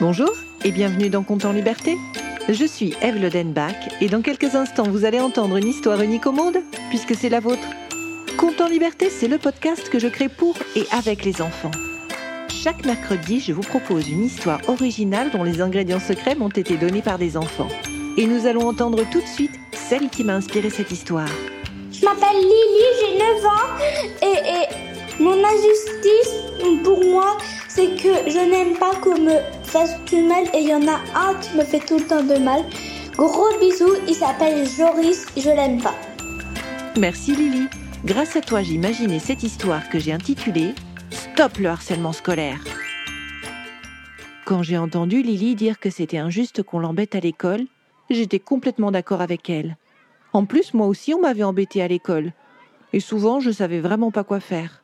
Bonjour et bienvenue dans Compte en Liberté. Je suis Eve Lodenbach et dans quelques instants vous allez entendre une histoire unique au monde puisque c'est la vôtre. Compte en Liberté, c'est le podcast que je crée pour et avec les enfants. Chaque mercredi, je vous propose une histoire originale dont les ingrédients secrets m'ont été donnés par des enfants. Et nous allons entendre tout de suite celle qui m'a inspiré cette histoire. Je m'appelle Lily, j'ai 9 ans et, et mon injustice pour moi, c'est que je n'aime pas qu'on me fasse du mal et il y en a un qui me fait tout le temps de mal. Gros bisous, il s'appelle Joris, je l'aime pas. Merci Lily. Grâce à toi, j'ai imaginé cette histoire que j'ai intitulée Stop le harcèlement scolaire. Quand j'ai entendu Lily dire que c'était injuste qu'on l'embête à l'école, j'étais complètement d'accord avec elle. En plus, moi aussi, on m'avait embêté à l'école. Et souvent, je savais vraiment pas quoi faire.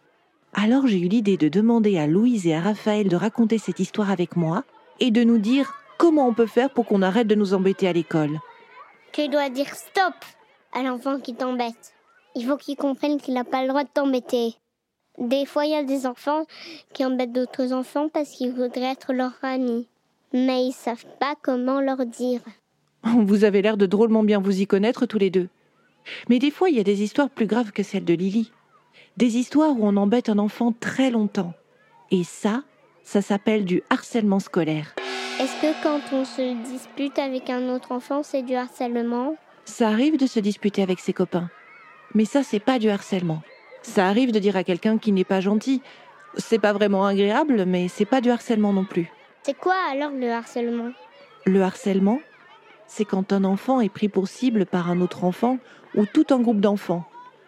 Alors j'ai eu l'idée de demander à Louise et à Raphaël de raconter cette histoire avec moi et de nous dire comment on peut faire pour qu'on arrête de nous embêter à l'école. Tu dois dire stop à l'enfant qui t'embête. Il faut qu'il comprenne qu'il n'a pas le droit de t'embêter. Des fois, il y a des enfants qui embêtent d'autres enfants parce qu'ils voudraient être leur ami. Mais ils savent pas comment leur dire. Vous avez l'air de drôlement bien vous y connaître tous les deux. Mais des fois, il y a des histoires plus graves que celle de Lily. Des histoires où on embête un enfant très longtemps. Et ça, ça s'appelle du harcèlement scolaire. Est-ce que quand on se dispute avec un autre enfant, c'est du harcèlement? Ça arrive de se disputer avec ses copains. Mais ça, c'est pas du harcèlement. Ça arrive de dire à quelqu'un qui n'est pas gentil. C'est pas vraiment agréable, mais c'est pas du harcèlement non plus. C'est quoi alors le harcèlement? Le harcèlement, c'est quand un enfant est pris pour cible par un autre enfant ou tout un groupe d'enfants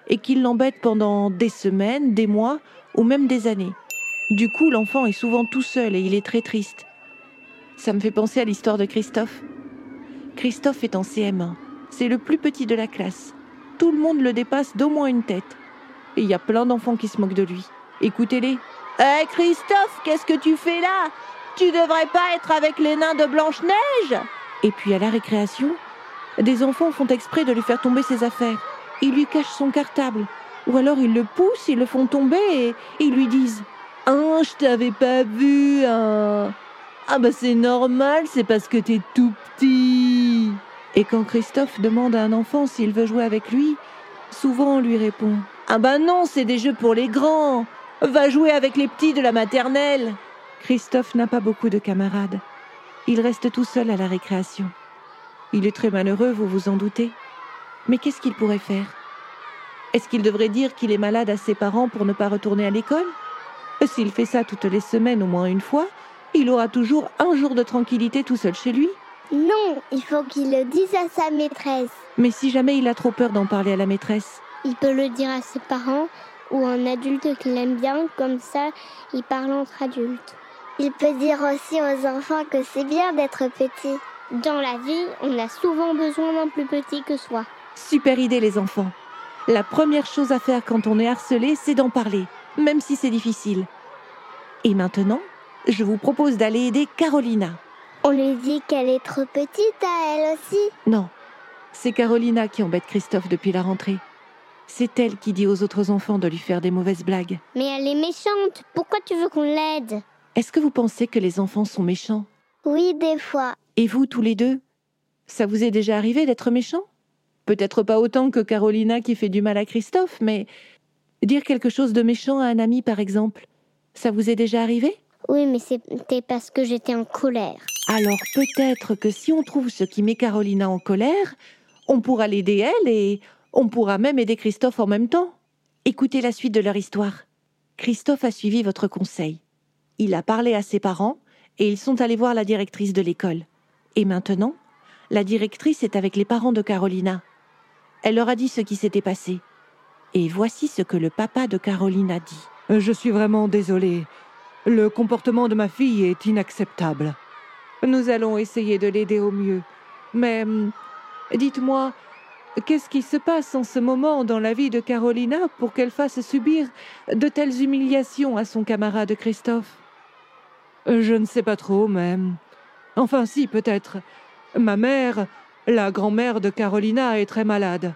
et qu'il l'embête pendant des semaines, des mois ou même des années. Du coup, l'enfant est souvent tout seul et il est très triste. Ça me fait penser à l'histoire de Christophe. Christophe est en CM1. C'est le plus petit de la classe. Tout le monde le dépasse d'au moins une tête. Et il y a plein d'enfants qui se moquent de lui. Écoutez-les. Hé Christophe, qu'est-ce que tu fais là? Tu devrais pas être avec les nains de Blanche-Neige Et puis à la récréation, des enfants font exprès de lui faire tomber ses affaires. Ils lui cachent son cartable. Ou alors ils le poussent, ils le font tomber et ils lui disent Ah, je t'avais pas vu, hein. Ah bah c'est normal, c'est parce que t'es tout petit. Et quand Christophe demande à un enfant s'il veut jouer avec lui, souvent on lui répond Ah bah non, c'est des jeux pour les grands. Va jouer avec les petits de la maternelle. Christophe n'a pas beaucoup de camarades. Il reste tout seul à la récréation. Il est très malheureux, vous vous en doutez. Mais qu'est-ce qu'il pourrait faire? Est-ce qu'il devrait dire qu'il est malade à ses parents pour ne pas retourner à l'école? S'il fait ça toutes les semaines au moins une fois, il aura toujours un jour de tranquillité tout seul chez lui? Non, il faut qu'il le dise à sa maîtresse. Mais si jamais il a trop peur d'en parler à la maîtresse, Il peut le dire à ses parents ou à un adulte qu'il aime bien, comme ça, il parle entre adultes. Il peut dire aussi aux enfants que c'est bien d'être petit. Dans la vie, on a souvent besoin d'un plus petit que soi. Super idée les enfants. La première chose à faire quand on est harcelé, c'est d'en parler, même si c'est difficile. Et maintenant, je vous propose d'aller aider Carolina. On lui dit qu'elle est trop petite à elle aussi. Non, c'est Carolina qui embête Christophe depuis la rentrée. C'est elle qui dit aux autres enfants de lui faire des mauvaises blagues. Mais elle est méchante. Pourquoi tu veux qu'on l'aide? Est-ce que vous pensez que les enfants sont méchants? Oui, des fois. Et vous, tous les deux Ça vous est déjà arrivé d'être méchant Peut-être pas autant que Carolina qui fait du mal à Christophe, mais dire quelque chose de méchant à un ami, par exemple, ça vous est déjà arrivé? Oui, mais c'était parce que j'étais en colère. Alors peut-être que si on trouve ce qui met Carolina en colère, on pourra l'aider elle et on pourra même aider Christophe en même temps. Écoutez la suite de leur histoire. Christophe a suivi votre conseil. Il a parlé à ses parents et ils sont allés voir la directrice de l'école. Et maintenant, la directrice est avec les parents de Carolina. Elle leur a dit ce qui s'était passé. Et voici ce que le papa de Carolina dit. Je suis vraiment désolée. Le comportement de ma fille est inacceptable. Nous allons essayer de l'aider au mieux. Mais hum, dites-moi, qu'est-ce qui se passe en ce moment dans la vie de Carolina pour qu'elle fasse subir de telles humiliations à son camarade Christophe? Je ne sais pas trop, même. Enfin, si, peut-être. Ma mère, la grand-mère de Carolina, est très malade.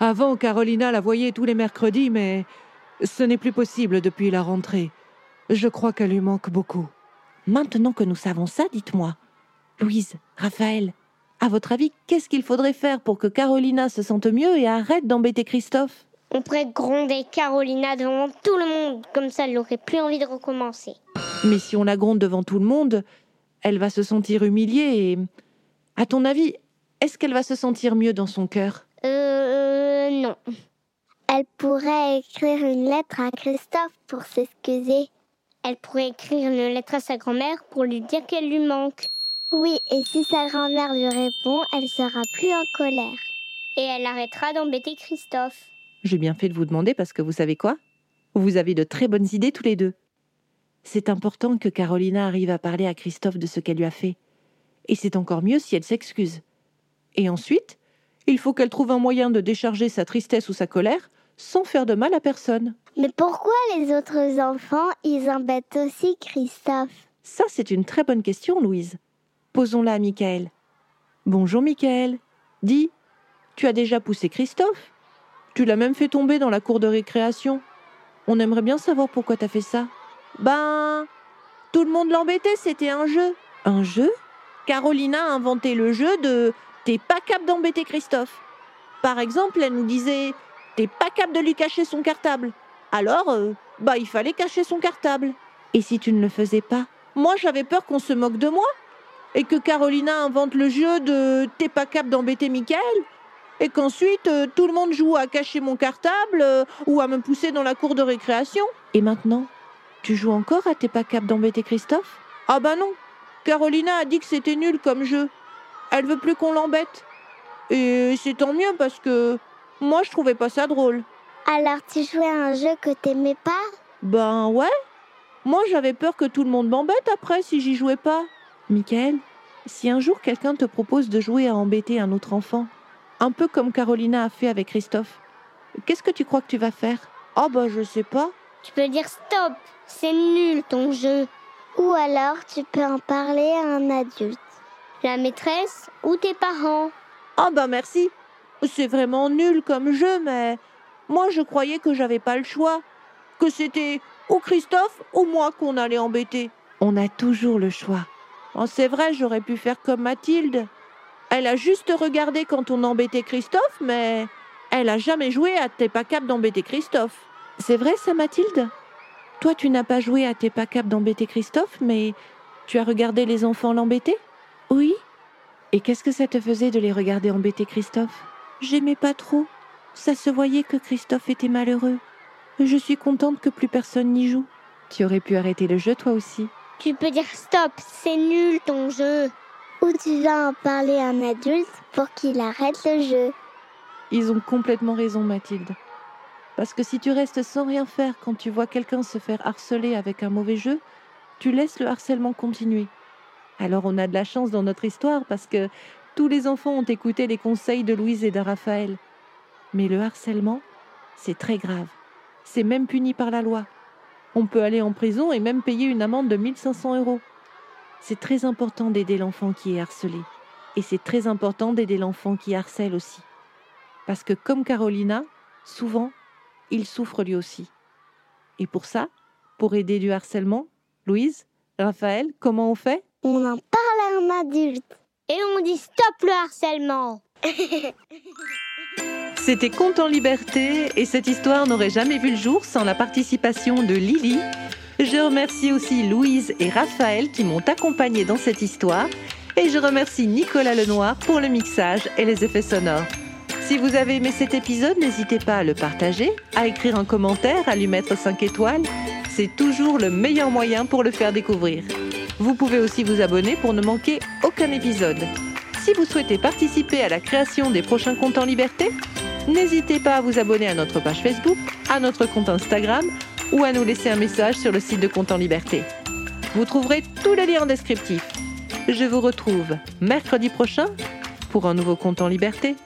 Avant, Carolina la voyait tous les mercredis, mais ce n'est plus possible depuis la rentrée. Je crois qu'elle lui manque beaucoup. Maintenant que nous savons ça, dites-moi, Louise, Raphaël, à votre avis, qu'est-ce qu'il faudrait faire pour que Carolina se sente mieux et arrête d'embêter Christophe? On pourrait gronder Carolina devant tout le monde, comme ça elle n'aurait plus envie de recommencer. Mais si on la gronde devant tout le monde, elle va se sentir humiliée et... À ton avis, est-ce qu'elle va se sentir mieux dans son cœur? Euh, non. Elle pourrait écrire une lettre à Christophe pour s'excuser. Elle pourrait écrire une lettre à sa grand-mère pour lui dire qu'elle lui manque. Oui, et si sa grand-mère lui répond, elle sera plus en colère. Et elle arrêtera d'embêter Christophe. J'ai bien fait de vous demander parce que vous savez quoi? Vous avez de très bonnes idées tous les deux. C'est important que Carolina arrive à parler à Christophe de ce qu'elle lui a fait. Et c'est encore mieux si elle s'excuse. Et ensuite, il faut qu'elle trouve un moyen de décharger sa tristesse ou sa colère sans faire de mal à personne. Mais pourquoi les autres enfants, ils embêtent aussi Christophe? Ça, c'est une très bonne question, Louise. Posons-la à Michael. Bonjour, Michael. Dis, tu as déjà poussé Christophe? Tu l'as même fait tomber dans la cour de récréation. On aimerait bien savoir pourquoi t'as fait ça. Ben, tout le monde l'embêtait, c'était un jeu. Un jeu? Carolina a inventé le jeu de T'es pas capable d'embêter Christophe. Par exemple, elle nous disait T'es pas capable de lui cacher son cartable. Alors, euh, bah, il fallait cacher son cartable. Et si tu ne le faisais pas? Moi, j'avais peur qu'on se moque de moi et que Carolina invente le jeu de T'es pas capable d'embêter Michael et qu'ensuite euh, tout le monde joue à cacher mon cartable euh, ou à me pousser dans la cour de récréation. Et maintenant, tu joues encore à T'es pas capable d'embêter Christophe? Ah bah non, Carolina a dit que c'était nul comme jeu. Elle veut plus qu'on l'embête. Et c'est tant mieux parce que moi je trouvais pas ça drôle. Alors tu jouais à un jeu que t'aimais pas? Ben ouais. Moi j'avais peur que tout le monde m'embête après si j'y jouais pas. Michael, si un jour quelqu'un te propose de jouer à embêter un autre enfant, un peu comme Carolina a fait avec Christophe, qu'est-ce que tu crois que tu vas faire? Oh bah je sais pas. Tu peux dire stop, c'est nul ton jeu. Ou alors tu peux en parler à un adulte. La maîtresse ou tes parents? Ah bah merci. C'est vraiment nul comme jeu, mais moi je croyais que j'avais pas le choix, que c'était ou Christophe ou moi qu'on allait embêter. On a toujours le choix. Oh, c'est vrai, j'aurais pu faire comme Mathilde. Elle a juste regardé quand on embêtait Christophe, mais elle a jamais joué à T'es pas capable d'embêter Christophe. C'est vrai ça, Mathilde? Toi, tu n'as pas joué à T'es pas capable d'embêter Christophe, mais tu as regardé les enfants l'embêter? Oui. Et qu'est-ce que ça te faisait de les regarder embêter Christophe? J'aimais pas trop. Ça se voyait que Christophe était malheureux. Je suis contente que plus personne n'y joue. Tu aurais pu arrêter le jeu toi aussi. Tu peux dire stop, c'est nul ton jeu. Ou tu vas en parler à un adulte pour qu'il arrête le jeu. Ils ont complètement raison, Mathilde. Parce que si tu restes sans rien faire quand tu vois quelqu'un se faire harceler avec un mauvais jeu, tu laisses le harcèlement continuer. Alors on a de la chance dans notre histoire parce que tous les enfants ont écouté les conseils de Louise et de Raphaël. Mais le harcèlement, c'est très grave. C'est même puni par la loi. On peut aller en prison et même payer une amende de 1500 euros. C'est très important d'aider l'enfant qui est harcelé. Et c'est très important d'aider l'enfant qui harcèle aussi. Parce que comme Carolina, souvent, il souffre lui aussi. Et pour ça, pour aider du harcèlement, Louise, Raphaël, comment on fait? On en parle à un adulte. Et on dit stop le harcèlement. C'était Conte en liberté et cette histoire n'aurait jamais vu le jour sans la participation de Lily. Je remercie aussi Louise et Raphaël qui m'ont accompagné dans cette histoire et je remercie Nicolas Lenoir pour le mixage et les effets sonores. Si vous avez aimé cet épisode, n'hésitez pas à le partager, à écrire un commentaire, à lui mettre 5 étoiles. C'est toujours le meilleur moyen pour le faire découvrir. Vous pouvez aussi vous abonner pour ne manquer aucun épisode. Si vous souhaitez participer à la création des prochains comptes en liberté, n'hésitez pas à vous abonner à notre page Facebook, à notre compte Instagram ou à nous laisser un message sur le site de Compte en Liberté. Vous trouverez tous les liens en descriptif. Je vous retrouve mercredi prochain pour un nouveau Compte en Liberté.